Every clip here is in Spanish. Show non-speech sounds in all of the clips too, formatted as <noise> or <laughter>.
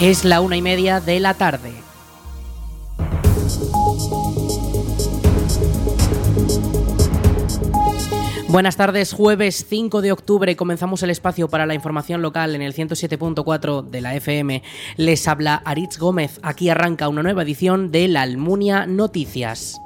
Es la una y media de la tarde. Buenas tardes, jueves 5 de octubre comenzamos el espacio para la información local en el 107.4 de la FM. Les habla Aritz Gómez. Aquí arranca una nueva edición de La Almunia Noticias.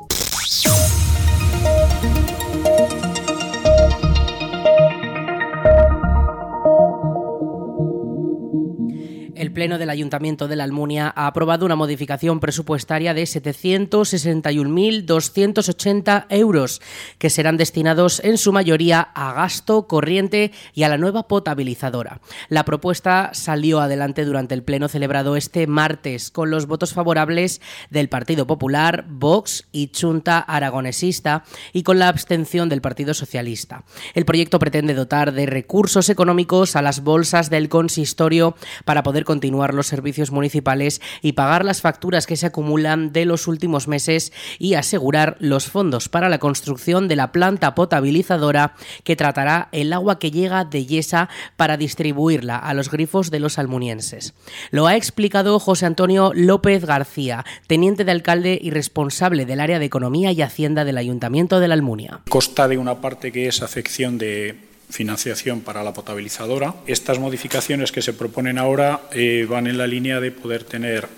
Pleno del Ayuntamiento de la Almunia ha aprobado una modificación presupuestaria de 761.280 euros, que serán destinados en su mayoría a gasto corriente y a la nueva potabilizadora. La propuesta salió adelante durante el Pleno celebrado este martes, con los votos favorables del Partido Popular, Vox y Chunta Aragonesista, y con la abstención del Partido Socialista. El proyecto pretende dotar de recursos económicos a las bolsas del consistorio para poder continuar los servicios municipales y pagar las facturas que se acumulan de los últimos meses y asegurar los fondos para la construcción de la planta potabilizadora que tratará el agua que llega de Yesa para distribuirla a los grifos de los almunienses. Lo ha explicado José Antonio López García, teniente de alcalde y responsable del área de Economía y Hacienda del Ayuntamiento de la Almunia. Costa de una parte que es afección de financiación para la potabilizadora. Estas modificaciones que se proponen ahora eh, van en la línea de poder tener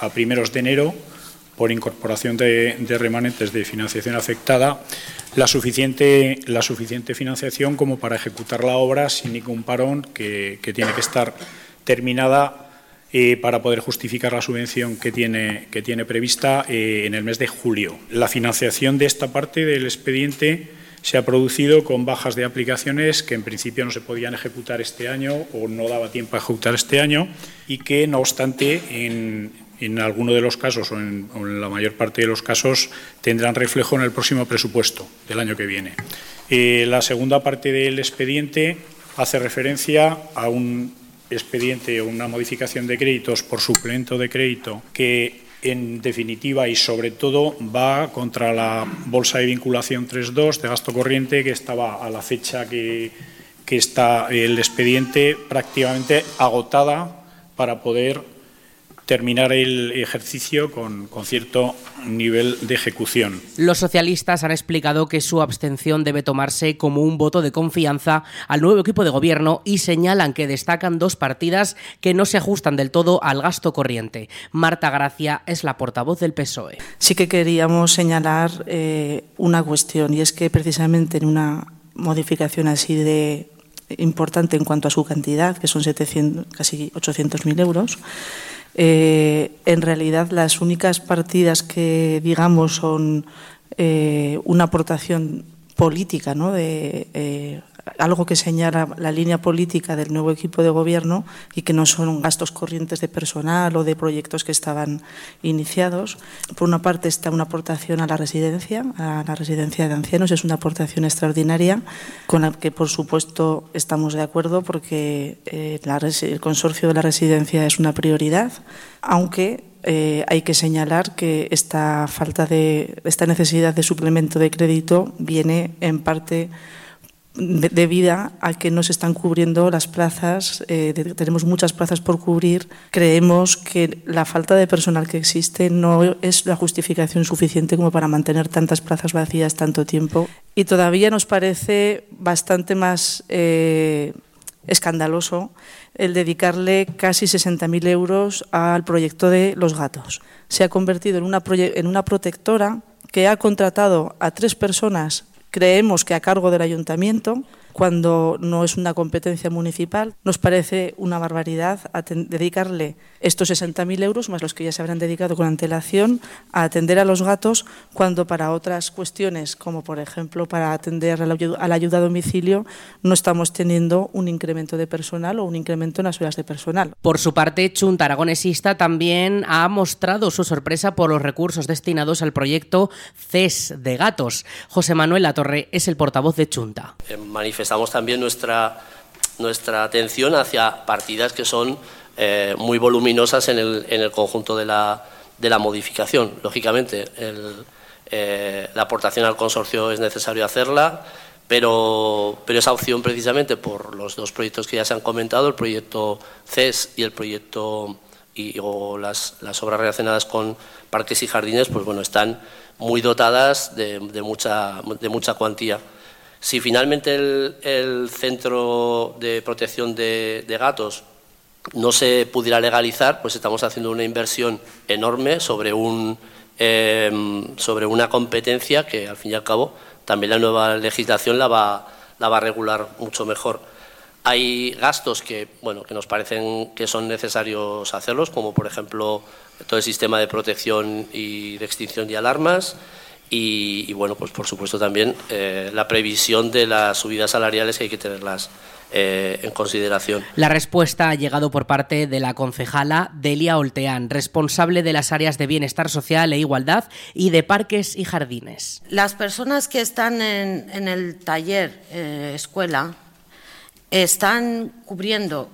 a primeros de enero, por incorporación de, remanentes de financiación afectada, la suficiente, la suficiente financiación como para ejecutar la obra sin ningún parón que, que tiene que estar terminada eh, para poder justificar la subvención que tiene, que tiene prevista eh, en el mes de julio. La financiación de esta parte del expediente se ha producido con bajas de aplicaciones que en principio no se podían ejecutar este año o no daba tiempo a ejecutar este año y que, no obstante, en, en alguno de los casos o en, la mayor parte de los casos tendrán reflejo en el próximo presupuesto del año que viene. Eh, la segunda parte del expediente hace referencia a un expediente o una modificación de créditos por suplemento de crédito que en definitiva y sobre todo va contra la bolsa de vinculación 3.2 de gasto corriente que estaba a la fecha que, está el expediente prácticamente agotada para poder terminar el ejercicio con, con, cierto nivel de ejecución. Los socialistas han explicado que su abstención debe tomarse como un voto de confianza al nuevo equipo de gobierno y señalan que destacan dos partidas que no se ajustan del todo al gasto corriente. Marta Gracia es la portavoz del PSOE. Sí que queríamos señalar eh, una cuestión y es que precisamente en una modificación así de importante en cuanto a su cantidad, que son 700, casi 800.000 euros, eh, en realidad, las únicas partidas que, digamos, son eh, una aportación política, ¿no? de eh, algo que señala la línea política del nuevo equipo de gobierno y que no son gastos corrientes de personal o de proyectos que estaban iniciados. Por una parte está una aportación a la residencia, a la residencia de ancianos, es una aportación extraordinaria con la que por supuesto estamos de acuerdo porque eh, el consorcio de la residencia es una prioridad, aunque eh, hay que señalar que esta falta de esta necesidad de suplemento de crédito viene en parte debida a que no se están cubriendo las plazas, eh, tenemos muchas plazas por cubrir, creemos que la falta de personal que existe no es la justificación suficiente como para mantener tantas plazas vacías tanto tiempo. Y todavía nos parece bastante más eh, escandaloso el dedicarle casi 60.000 euros al proyecto de los gatos. Se ha convertido en una, en una protectora que ha contratado a tres personas creemos que a cargo del ayuntamiento, cuando no es una competencia municipal. Nos parece una barbaridad dedicarle estos 60.000 euros, más los que ya se habrán dedicado con antelación, a atender a los gatos, cuando para otras cuestiones, como por ejemplo para atender a la, a la ayuda a domicilio, no estamos teniendo un incremento de personal o un incremento en las horas de personal. Por su parte, Chunta Aragonesista también ha mostrado su sorpresa por los recursos destinados al proyecto CES de gatos. José Manuel Latorre es el portavoz de Chunta. Manifestamos también nuestra, nuestra atención hacia partidas que son eh, muy voluminosas en el, en el conjunto de la, de la, modificación. Lógicamente, eh, la aportación al consorcio es necesario hacerla, pero, pero esa opción precisamente por los dos proyectos que ya se han comentado, el proyecto CES y el proyecto y, o las, las, obras relacionadas con parques y jardines, pues bueno, están muy dotadas de, mucha, de mucha cuantía. Si finalmente el, centro de protección de, gatos no se pudiera legalizar, pues estamos haciendo una inversión enorme sobre, un, em, sobre una competencia que, al fin y al cabo, también la nueva legislación la va, la va a regular mucho mejor. Hay gastos que, bueno, que nos parecen que son necesarios hacerlos, como por ejemplo todo el sistema de protección y de extinción de alarmas y, bueno, pues por supuesto también eh, la previsión de las subidas salariales que hay que tenerlas eh, en consideración. La respuesta ha llegado por parte de la concejala Delia Olteán, responsable de las áreas de bienestar social e igualdad y de parques y jardines. Las personas que están en, el taller eh, escuela están cubriendo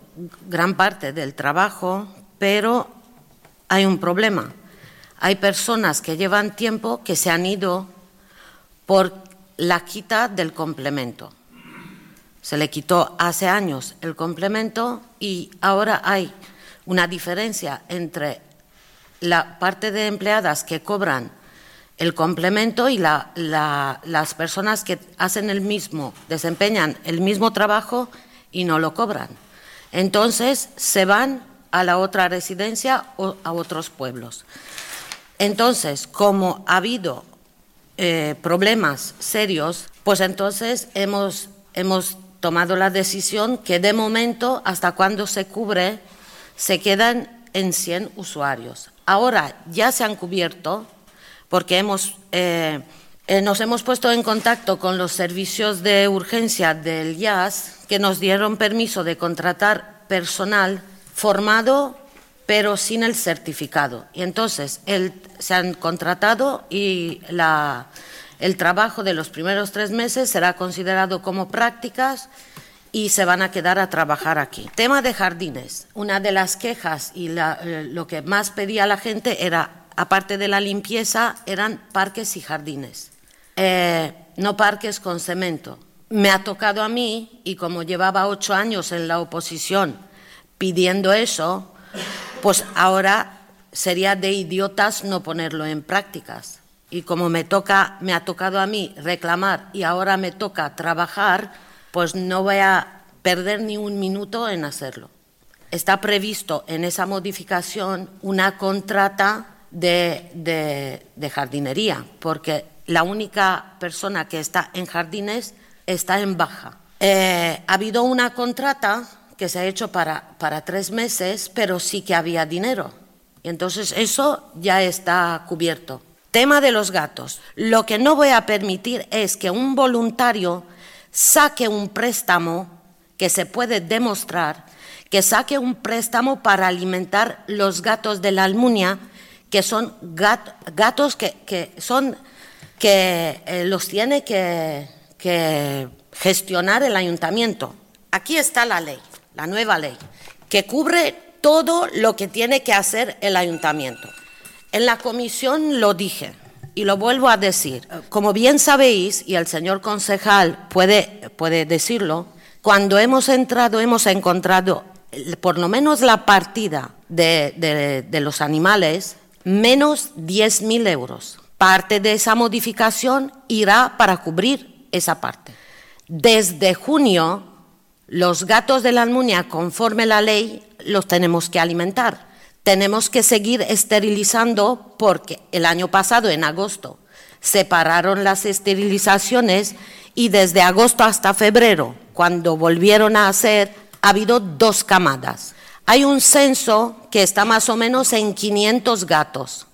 gran parte del trabajo, pero hay un problema. Hay personas que llevan tiempo que se han ido por la quita del complemento. Se le quitó hace años el complemento y ahora hay una diferencia entre la parte de empleadas que cobran el complemento y las personas que hacen el mismo, desempeñan el mismo trabajo y no lo cobran. Entonces se van a la otra residencia o a otros pueblos. Entonces, como ha habido eh, problemas serios, pues entonces hemos, hemos tomado la decisión que de momento, hasta cuando se cubre, se quedan en 100 usuarios. Ahora ya se han cubierto porque hemos eh, eh, nos hemos puesto en contacto con los servicios de urgencia del IAS que nos dieron permiso de contratar personal formado pero sin el certificado. Y entonces se han contratado y el trabajo de los primeros tres meses será considerado como prácticas y se van a quedar a trabajar aquí. Tema de jardines. Una de las quejas y eh, lo que más pedía la gente era, aparte de la limpieza, eran parques y jardines. Eh, no parques con cemento. Me ha tocado a mí, y como llevaba ocho años en la oposición pidiendo eso, pues ahora sería de idiotas no ponerlo en prácticas. Y como me toca, me ha tocado a mí reclamar y ahora me toca trabajar, pues no voy a perder ni un minuto en hacerlo. Está previsto en esa modificación una contrata de jardinería, porque la única persona que está en jardines está en baja. Eh, ha habido una contrata que se ha hecho para, para tres meses, pero sí que había dinero. Y entonces eso ya está cubierto. Tema de los gatos. Lo que no voy a permitir es que un voluntario saque un préstamo que se puede demostrar, que saque un préstamo para alimentar los gatos de la Almunia, que son gatos que, que son que eh, los tiene que, gestionar el ayuntamiento. Aquí está la ley, la nueva ley, que cubre todo lo que tiene que hacer el ayuntamiento. En la comisión lo dije y lo vuelvo a decir. Como bien sabéis, y el señor concejal puede, puede decirlo, cuando hemos entrado hemos encontrado por lo menos la partida de, de los animales menos 10.000 euros. Parte de esa modificación irá para cubrir esa parte. Desde junio, los gatos de la Almunia, conforme la ley, los tenemos que alimentar. Tenemos que seguir esterilizando porque el año pasado, en agosto, se pararon las esterilizaciones y desde agosto hasta febrero, cuando volvieron a hacer, ha habido dos camadas. Hay un censo que está más o menos en 500 gatos.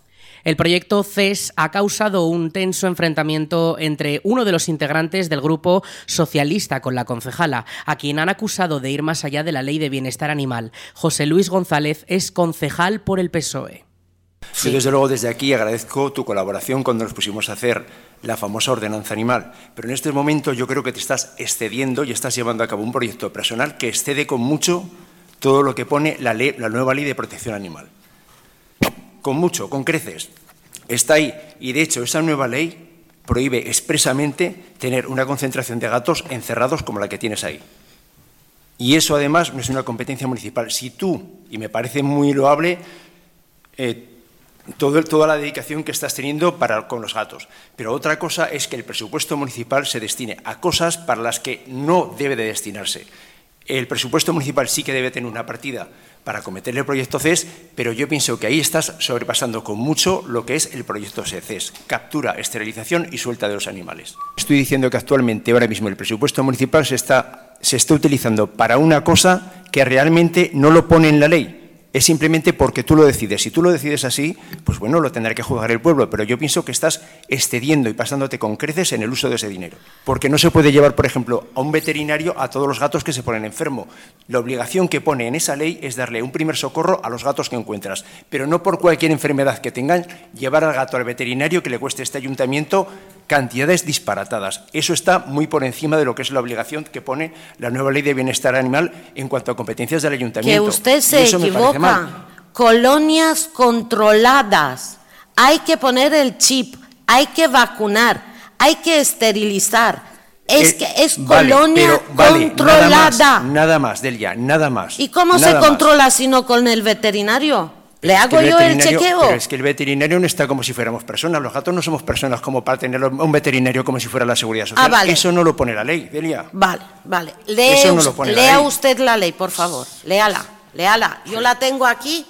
El proyecto CES ha causado un tenso enfrentamiento entre uno de los integrantes del grupo socialista con la concejala, a quien han acusado de ir más allá de la ley de bienestar animal. José Luis González es concejal por el PSOE. Sí. desde luego, desde aquí agradezco tu colaboración cuando nos pusimos a hacer la famosa ordenanza animal. Pero en este momento yo creo que te estás excediendo y estás llevando a cabo un proyecto personal que excede con mucho todo lo que pone la, ley, la nueva ley de protección animal con mucho, con creces. Está ahí. Y de hecho, esa nueva ley prohíbe expresamente tener una concentración de gatos encerrados como la que tienes ahí. Y eso además no es una competencia municipal. Si tú, y me parece muy loable, eh, toda la dedicación que estás teniendo para, con los gatos. Pero otra cosa es que el presupuesto municipal se destine a cosas para las que no debe de destinarse. El presupuesto municipal sí que debe tener una partida para cometer el proyecto CES, pero yo pienso que ahí estás sobrepasando con mucho lo que es el proyecto CES, captura, esterilización y suelta de los animales. Estoy diciendo que actualmente, ahora mismo, el presupuesto municipal se está, se está utilizando para una cosa que realmente no lo pone en la ley, es simplemente porque tú lo decides. Si tú lo decides así, pues bueno, lo tendrá que juzgar el pueblo, pero yo pienso que estás excediendo y pasándote con creces en el uso de ese dinero. Porque no se puede llevar, por ejemplo, a un veterinario a todos los gatos que se ponen enfermos. La obligación que pone en esa ley es darle un primer socorro a los gatos que encuentras, pero no por cualquier enfermedad que tengan, llevar al gato al veterinario que le cueste este ayuntamiento cantidades disparatadas. Eso está muy por encima de lo que es la obligación que pone la nueva ley de bienestar animal en cuanto a competencias del ayuntamiento. Que usted se equivoca. Colonias controladas. Hay que poner el chip, hay que vacunar, hay que esterilizar. Es eh, que es colonia controlada. Nada más, Delia, nada más. ¿Y cómo se controla si no con el veterinario? ¿Le hago yo el chequeo? Pero es que el veterinario no está como si fuéramos personas. Los gatos no somos personas como para tener un veterinario como si fuera la seguridad social. Ah, Eso no lo pone la ley, Delia. Vale, vale. lea usted la ley, por favor. Léala, léala. Yo la tengo aquí.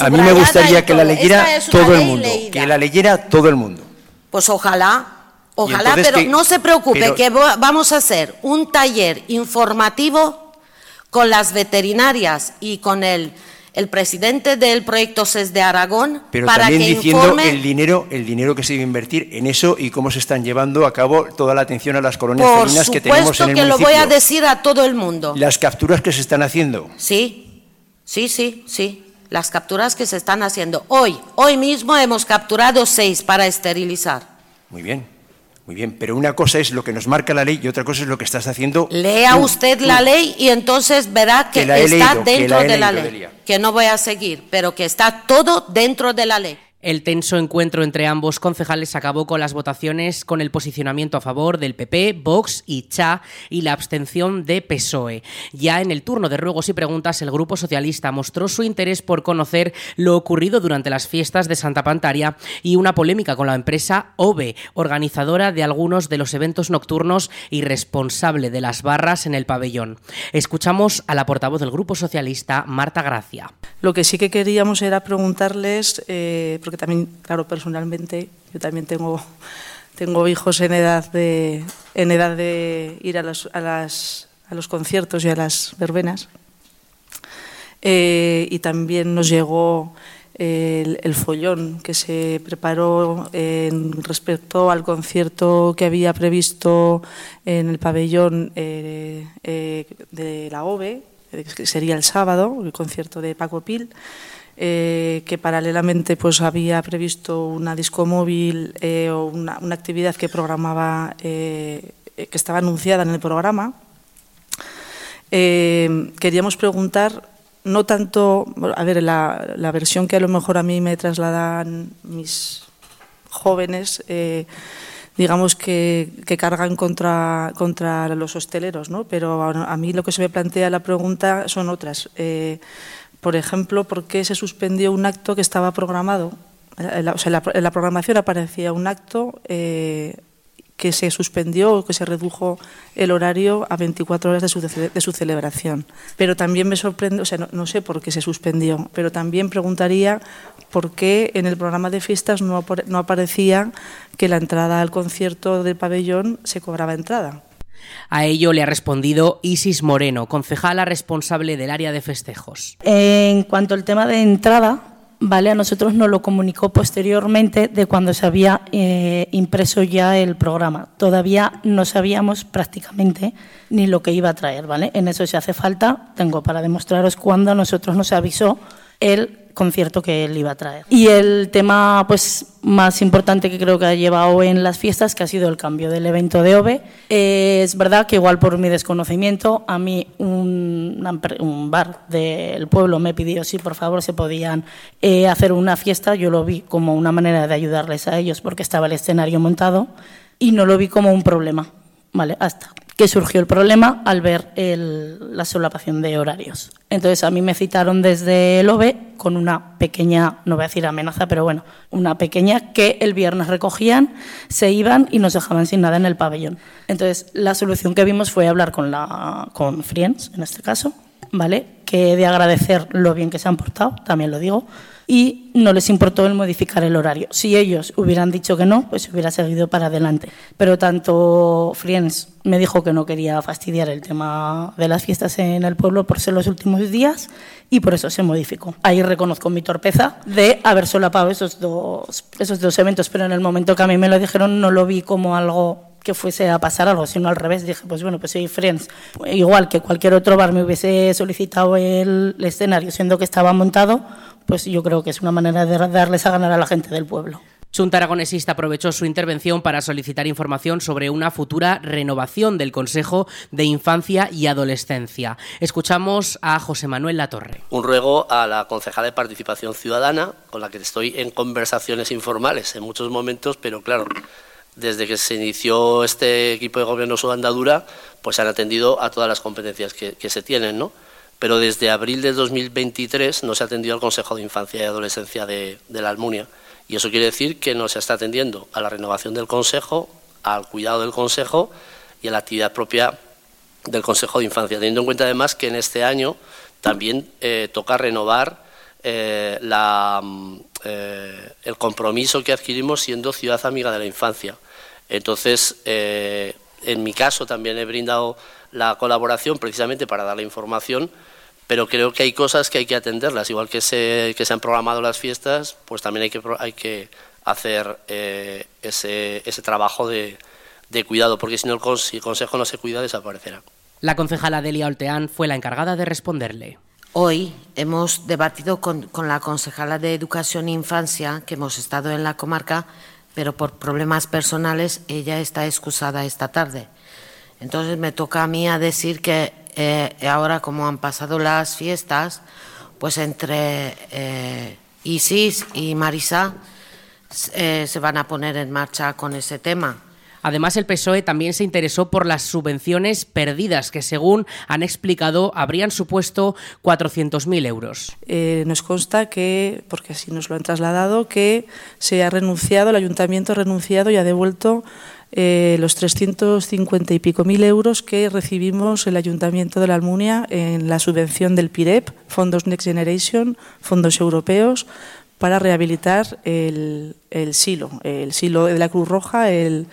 A mí me gustaría que la leyera todo el mundo. Que la leyera todo el mundo. Pues ojalá. Ojalá, pero no se preocupe, que vamos a hacer un taller informativo con las veterinarias y con el el presidente del proyecto CES de Aragón Pero para también diciendo el dinero, el dinero que se debe invertir en eso y cómo se están llevando a cabo toda la atención a las colonias felinas que tenemos en el que lo voy a decir a todo el mundo. Las capturas que se están haciendo. Sí, sí, sí, sí. Las capturas que se están haciendo. Hoy, hoy mismo hemos capturado seis para esterilizar. Muy bien. Muy bien, pero una cosa es lo que nos marca la ley y otra cosa es lo que estás haciendo. Lea usted la ley y entonces verá que, está dentro de la ley. Que no voy a seguir, pero que está todo dentro de la ley. El tenso encuentro entre ambos concejales acabó con las votaciones con el posicionamiento a favor del PP, Vox y CHA y la abstención de PSOE. Ya en el turno de ruegos y preguntas, el Grupo Socialista mostró su interés por conocer lo ocurrido durante las fiestas de Santa Pantaria y una polémica con la empresa OVE, organizadora de algunos de los eventos nocturnos y responsable de las barras en el pabellón. Escuchamos a la portavoz del Grupo Socialista, Marta Gracia. Lo que sí que queríamos era preguntarles, eh, también, claro, personalmente, yo también tengo, tengo hijos en edad de, en edad de ir a, los, a, las, a los conciertos y a las verbenas. Eh, y también nos llegó el, follón que se preparó en respecto al concierto que había previsto en el pabellón eh, eh, de la OVE, que sería el sábado, el concierto de Paco Pil. Eh, que paralelamente pues había previsto una disco móvil eh, o una, actividad que programaba, eh, que estaba anunciada en el programa. queríamos preguntar, no tanto, a ver, la, la, versión que a lo mejor a mí me trasladan mis jóvenes, digamos que, que, cargan contra, contra los hosteleros, ¿no? pero a, mí lo que se me plantea la pregunta son otras. Por ejemplo, ¿por qué se suspendió un acto que estaba programado? En la, programación aparecía un acto eh, que se suspendió o que se redujo el horario a 24 horas de su, celebración. Pero también me sorprende, o sea, no, sé por qué se suspendió, pero también preguntaría por qué en el programa de fiestas no aparecía que la entrada al concierto del pabellón se cobraba entrada. A ello le ha respondido Isis Moreno, concejala responsable del área de festejos. En cuanto al tema de entrada, vale, a nosotros nos lo comunicó posteriormente de cuando se había eh, impreso ya el programa. Todavía no sabíamos prácticamente ni lo que iba a traer, ¿vale? En eso si hace falta, tengo para demostraros cuando a nosotros nos avisó el concierto que él iba a traer. Y el tema pues más importante que creo que ha llevado en las fiestas, que ha sido el cambio del evento de OVE. Es verdad que igual por mi desconocimiento, a mí un, un bar del pueblo me pidió si por favor se podían eh, hacer una fiesta. Yo lo vi como una manera de ayudarles a ellos porque estaba el escenario montado y no lo vi como un problema. Vale, hasta que surgió el problema al ver la solapación de horarios. Entonces a mí me citaron desde el OVE con una pequeña, no voy a decir amenaza, pero bueno, una pequeña que el viernes recogían, se iban y nos dejaban sin nada en el pabellón. Entonces la solución que vimos fue hablar con, Friends, en este caso, ¿vale? Que de agradecer lo bien que se han portado, también lo digo, y no les importó el modificar el horario. Si ellos hubieran dicho que no, pues hubiera seguido para adelante. Pero tanto Friends me dijo que no quería fastidiar el tema de las fiestas en el pueblo por ser los últimos días y por eso se modificó. Ahí reconozco mi torpeza de haber solapado esos dos, esos dos eventos, pero en el momento que a mí me lo dijeron no lo vi como algo que fuese a pasar algo, sino al revés. Dije, pues bueno, pues soy Friends, igual que cualquier otro bar me hubiese solicitado el escenario, siendo que estaba montado, pues yo creo que es una manera de darles a ganar a la gente del pueblo. Junta Aragonesista aprovechó su intervención para solicitar información sobre una futura renovación del Consejo de Infancia y Adolescencia. Escuchamos a José Manuel Latorre. Un ruego a la concejala de Participación Ciudadana, con la que estoy en conversaciones informales en muchos momentos, pero claro, desde que se inició este equipo de gobierno su andadura, pues se han atendido a todas las competencias que, se tienen, ¿no? Pero desde abril de 2023 no se ha atendido al Consejo de Infancia y Adolescencia de, la Almunia. Y eso quiere decir que no se está atendiendo a la renovación del Consejo, al cuidado del Consejo y a la actividad propia del Consejo de Infancia, teniendo en cuenta además que en este año también eh, toca renovar eh, la, mm, eh, el compromiso que adquirimos siendo ciudad amiga de la infancia. Entonces, en mi caso también he brindado la colaboración precisamente para dar la información, pero creo que hay cosas que hay que atenderlas, igual que se, que se han programado las fiestas, pues también hay que, hay que hacer eh, ese, ese, trabajo de, de, cuidado, porque si no el, si el Consejo no se cuida, desaparecerá. La concejala Delia Olteán fue la encargada de responderle. Hoy hemos debatido con, con, la concejala de Educación e Infancia, que hemos estado en la comarca, pero por problemas personales ella está excusada esta tarde. Entonces me toca a mí a decir que eh, ahora como han pasado las fiestas, pues entre eh, Isis y Marisa eh, se van a poner en marcha con ese tema. Además, el PSOE también se interesó por las subvenciones perdidas, que según han explicado habrían supuesto 400.000 euros. Eh, nos consta que, porque así nos lo han trasladado, que se ha renunciado, el ayuntamiento ha renunciado y ha devuelto eh, los 350 y pico mil euros que recibimos el Ayuntamiento de la Almunia en la subvención del PIREP, Fondos Next Generation, fondos europeos, para rehabilitar el, silo, el silo de la Cruz Roja, el,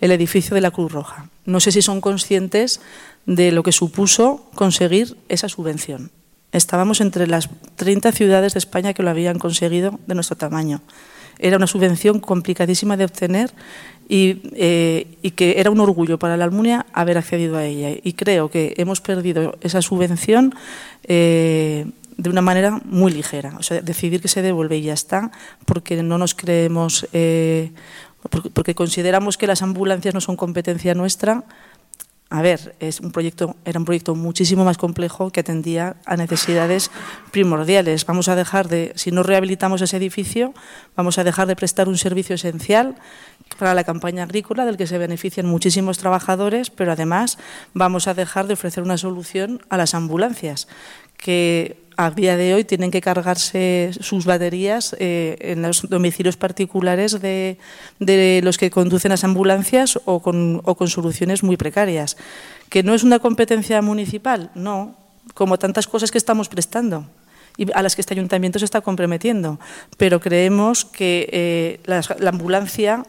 el edificio de la Cruz Roja. No sé si son conscientes de lo que supuso conseguir esa subvención. Estábamos entre las 30 ciudades de España que lo habían conseguido de nuestro tamaño. Era una subvención complicadísima de obtener y, eh, que era un orgullo para la Almunia haber accedido a ella. Y creo que hemos perdido esa subvención eh, de una manera muy ligera. O sea, decidir que se devuelve y ya está, porque no nos creemos eh, porque consideramos que las ambulancias no son competencia nuestra. A ver, es un proyecto, era un proyecto muchísimo más complejo que atendía a necesidades primordiales. Vamos a dejar de, si no rehabilitamos ese edificio, vamos a dejar de prestar un servicio esencial para la campaña agrícola del que se benefician muchísimos trabajadores, pero además vamos a dejar de ofrecer una solución a las ambulancias, que a día de hoy tienen que cargarse sus baterías eh, en los domicilios particulares de, los que conducen las ambulancias o con, o con soluciones muy precarias. ¿Que no es una competencia municipal? No, como tantas cosas que estamos prestando y a las que este ayuntamiento se está comprometiendo. Pero creemos que eh, la, ambulancia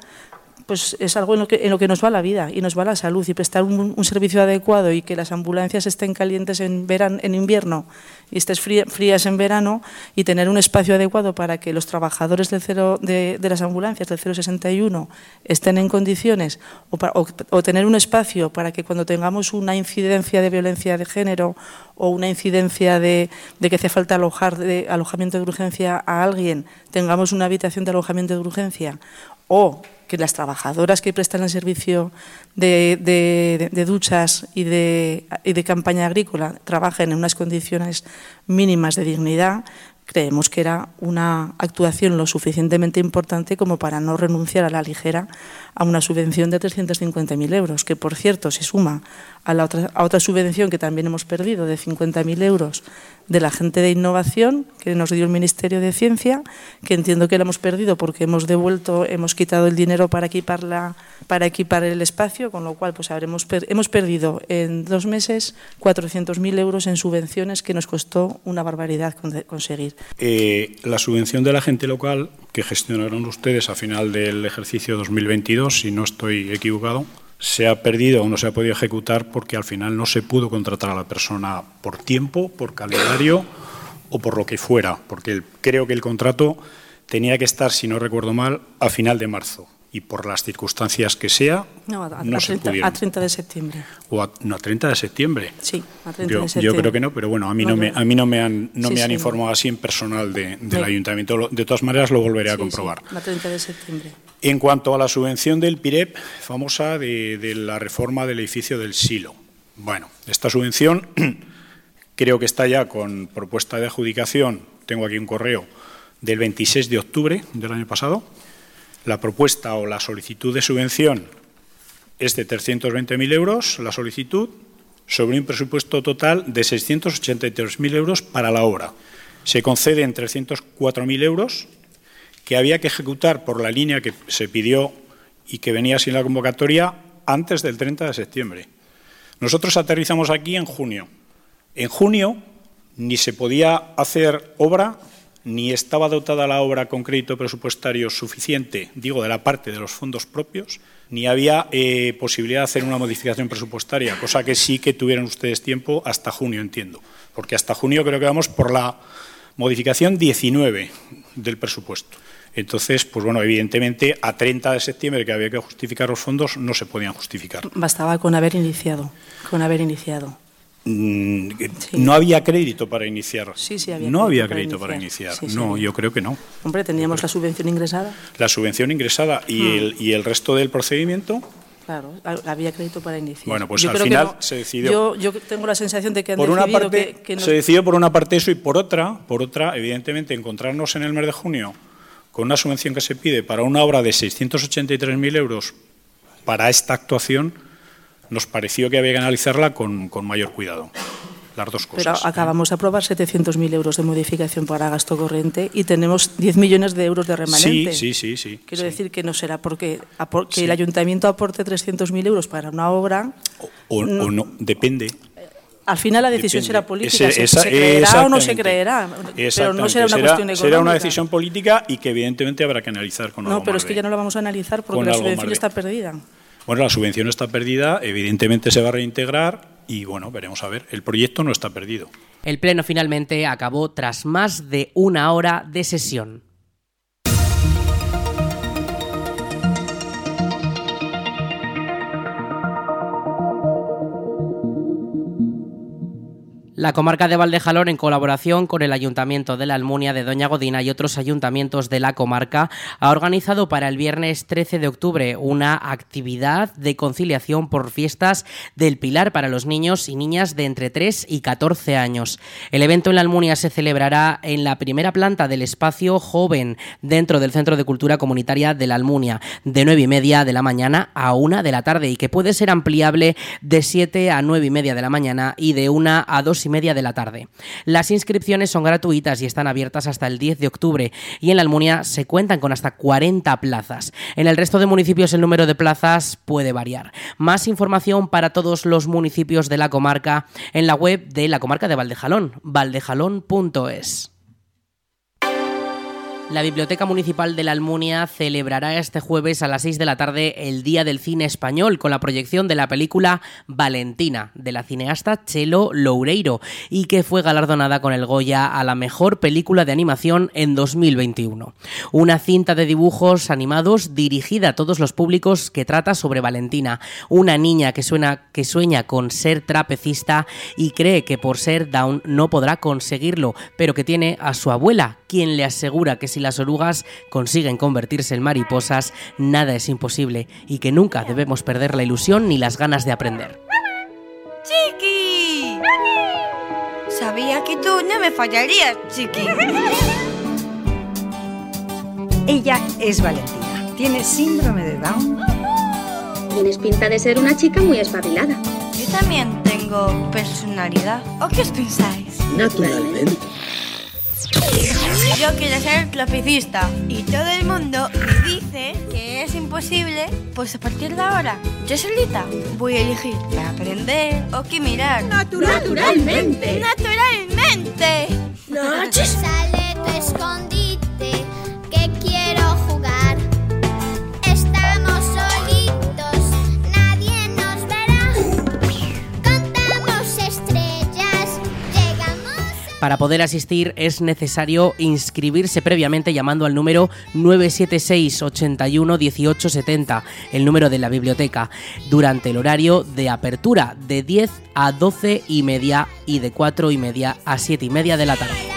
pues es algo en lo, que, en lo que nos va la vida y nos va la salud. Y prestar un, servicio adecuado y que las ambulancias estén calientes en, verano, en invierno y estés frías en verano y tener un espacio adecuado para que los trabajadores del cero, de, las ambulancias del 061 estén en condiciones o, tener un espacio para que cuando tengamos una incidencia de violencia de género o una incidencia de, de que hace falta alojar de alojamiento de urgencia a alguien, tengamos una habitación de alojamiento de urgencia o que las trabajadoras que prestan el servicio de, duchas y de, campaña agrícola trabajen en unas condiciones mínimas de dignidad, creemos que era una actuación lo suficientemente importante como para no renunciar a la ligera a una subvención de 350.000 euros, que por cierto se suma a, la otra, a otra subvención que también hemos perdido de 50.000 euros de la gente de innovación que nos dio el Ministerio de Ciencia, que entiendo que la hemos perdido porque hemos devuelto, hemos quitado el dinero para equipar, la, para equipar el espacio, con lo cual pues habremos hemos perdido en dos meses 400.000 euros en subvenciones que nos costó una barbaridad conseguir. Eh, la subvención de la gente local que gestionaron ustedes a final del ejercicio 2022, si no estoy equivocado, se ha perdido o no se ha podido ejecutar porque al final no se pudo contratar a la persona por tiempo, por calendario o por lo que fuera, porque creo que el contrato tenía que estar, si no recuerdo mal, a final de marzo y por las circunstancias que sea, no, a, 30, a 30 de septiembre. O a, no, a 30 de septiembre. Sí, a 30 yo, de septiembre. Yo creo que no, pero bueno, a mí no, me, a mí no me han, no me han informado así en personal de, del ayuntamiento. De todas maneras, lo volveré a comprobar. A 30 de septiembre. En cuanto a la subvención del PIREP, famosa de, de la reforma del edificio del Silo. Bueno, esta subvención <clears throat> creo que está ya con propuesta de adjudicación. Tengo aquí un correo del 26 de octubre del año pasado la propuesta o la solicitud de subvención es de 320.000 euros, la solicitud, sobre un presupuesto total de 683.000 euros para la obra. Se conceden 304.000 euros que había que ejecutar por la línea que se pidió y que venía sin la convocatoria antes del 30 de septiembre. Nosotros aterrizamos aquí en junio. En junio ni se podía hacer obra ni estaba dotada la obra con crédito presupuestario suficiente, digo, de la parte de los fondos propios, ni había eh, posibilidad de hacer una modificación presupuestaria, cosa que sí que tuvieron ustedes tiempo hasta junio, entiendo, porque hasta junio creo que vamos por la modificación 19 del presupuesto. Entonces, pues bueno, evidentemente a 30 de septiembre que había que justificar los fondos no se podían justificar. Bastaba con haber iniciado, con haber iniciado. Mm, no había crédito para iniciar. Sí, sí, había no había crédito para iniciar. no, yo creo que no. Hombre, teníamos la subvención ingresada. La subvención ingresada y, hmm. el, y el resto del procedimiento. Claro, había crédito para iniciar. Bueno, pues al final se decidió. Yo, yo, tengo la sensación de que han por una parte que, se decidió por una parte eso y por otra, por otra, evidentemente, encontrarnos en el mes de junio con una subvención que se pide para una obra de 683.000 euros para esta actuación nos pareció que había que analizarla con, mayor cuidado. Las dos cosas. Pero acabamos de aprobar 700.000 euros de modificación para gasto corriente y tenemos 10 millones de euros de remanente. Sí, sí, sí. Quiero decir que no será porque que el ayuntamiento aporte 300.000 euros para una obra. O, no, depende. Al final la decisión será política. ¿Se, creerá o no se creerá? Pero no será una cuestión económica. Será una decisión política y que evidentemente habrá que analizar con No, pero es que ya no la vamos a analizar porque la subvención está perdida. Bueno, la subvención está perdida, evidentemente se va a reintegrar y bueno, veremos a ver. El proyecto no está perdido. El pleno finalmente acabó tras más de una hora de sesión. La comarca de Valdejalón, en colaboración con el Ayuntamiento de la Almunia de Doña Godina y otros ayuntamientos de la comarca, ha organizado para el viernes 13 de octubre una actividad de conciliación por fiestas del Pilar para los niños y niñas de entre 3 y 14 años. El evento en la Almunia se celebrará en la primera planta del espacio joven dentro del Centro de Cultura Comunitaria de la Almunia, de 9 y media de la mañana a 1 de la tarde y que puede ser ampliable de 7 a 9 y media de la mañana y de 1 a 2 y media de la tarde. Las inscripciones son gratuitas y están abiertas hasta el 10 de octubre y en la Almunia se cuentan con hasta 40 plazas. En el resto de municipios el número de plazas puede variar. Más información para todos los municipios de la comarca en la web de la comarca de Valdejalón, valdejalón.es. La Biblioteca Municipal de la Almunia celebrará este jueves a las 6 de la tarde el Día del Cine Español con la proyección de la película Valentina de la cineasta Chelo Loureiro y que fue galardonada con el Goya a la mejor película de animación en 2021. Una cinta de dibujos animados dirigida a todos los públicos que trata sobre Valentina, una niña que, suena, que sueña con ser trapecista y cree que por ser down no podrá conseguirlo, pero que tiene a su abuela, quien le asegura que si las orugas consiguen convertirse en mariposas, nada es imposible y que nunca debemos perder la ilusión ni las ganas de aprender. ¡Chiqui! sabía que tú no me fallarías, chiqui. Ella es Valentina. Tiene síndrome de Down. Tienes pinta de ser una chica muy espabilada. Yo también tengo personalidad. ¿O qué os pensáis? Naturalmente. Yo quiero ser trapecista y todo el mundo me dice que es imposible, pues a partir de ahora, yo solita voy a elegir qué aprender o qué mirar. Naturalmente. ¡Naturalmente! <laughs> Sale tu escondite, Para poder asistir es necesario inscribirse previamente llamando al número 976 81 18 70, el número de la biblioteca, durante el horario de apertura de 10 a 12 y media y de 4 y media a 7 y media de la tarde.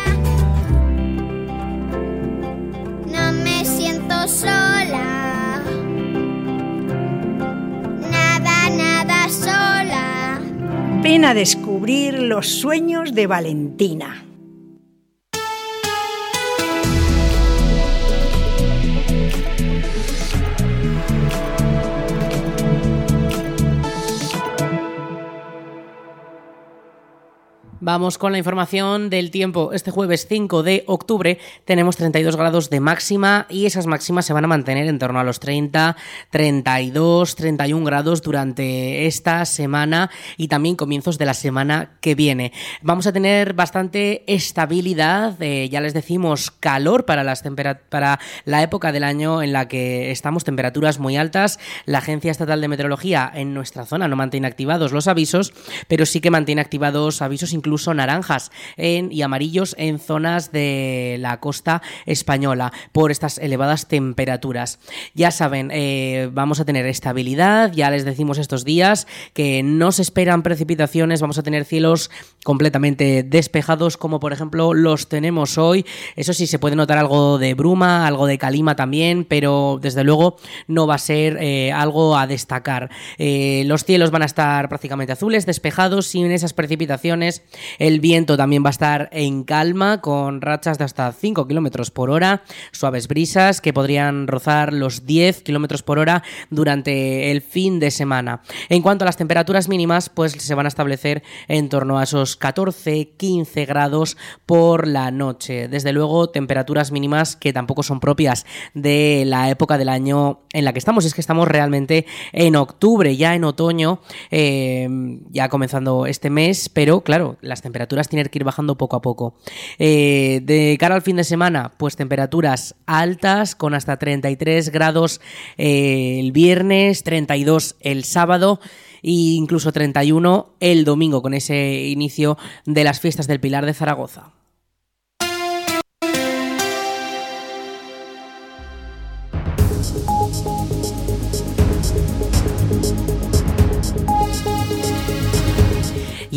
A descubrir los sueños de Valentina. Vamos con la información del tiempo. Este jueves 5 de octubre tenemos 32 grados de máxima y esas máximas se van a mantener en torno a los 30, 32, 31 grados durante esta semana y también comienzos de la semana que viene. Vamos a tener bastante estabilidad, eh, ya les decimos calor para, las para la época del año en la que estamos, temperaturas muy altas. La Agencia Estatal de Meteorología en nuestra zona no mantiene activados los avisos, pero sí que mantiene activados avisos incluso naranjas en- y amarillos en zonas de la costa española por estas elevadas temperaturas. Ya saben, eh, vamos a tener estabilidad, ya les decimos estos días que no se esperan precipitaciones, vamos a tener cielos completamente despejados como por ejemplo los tenemos hoy. Eso sí, se puede notar algo de bruma, algo de calima también, pero desde luego no va a ser eh, algo a destacar. Eh, los cielos van a estar prácticamente azules, despejados, sin esas precipitaciones. El viento también va a estar en calma, con rachas de hasta 5 kilómetros por hora, suaves brisas que podrían rozar los 10 kilómetros por hora durante el fin de semana. En cuanto a las temperaturas mínimas, pues se van a establecer en torno a esos 14-15 grados por la noche. Desde luego, temperaturas mínimas que tampoco son propias de la época del año en la que estamos. Es que estamos realmente en octubre, ya en otoño, eh, ya comenzando este mes, pero claro, las temperaturas tienen que ir bajando poco a poco. Eh, de cara al fin de semana, pues temperaturas altas con hasta 33 grados eh, el viernes, 32 el sábado e incluso 31 el domingo con ese inicio de las fiestas del Pilar de Zaragoza.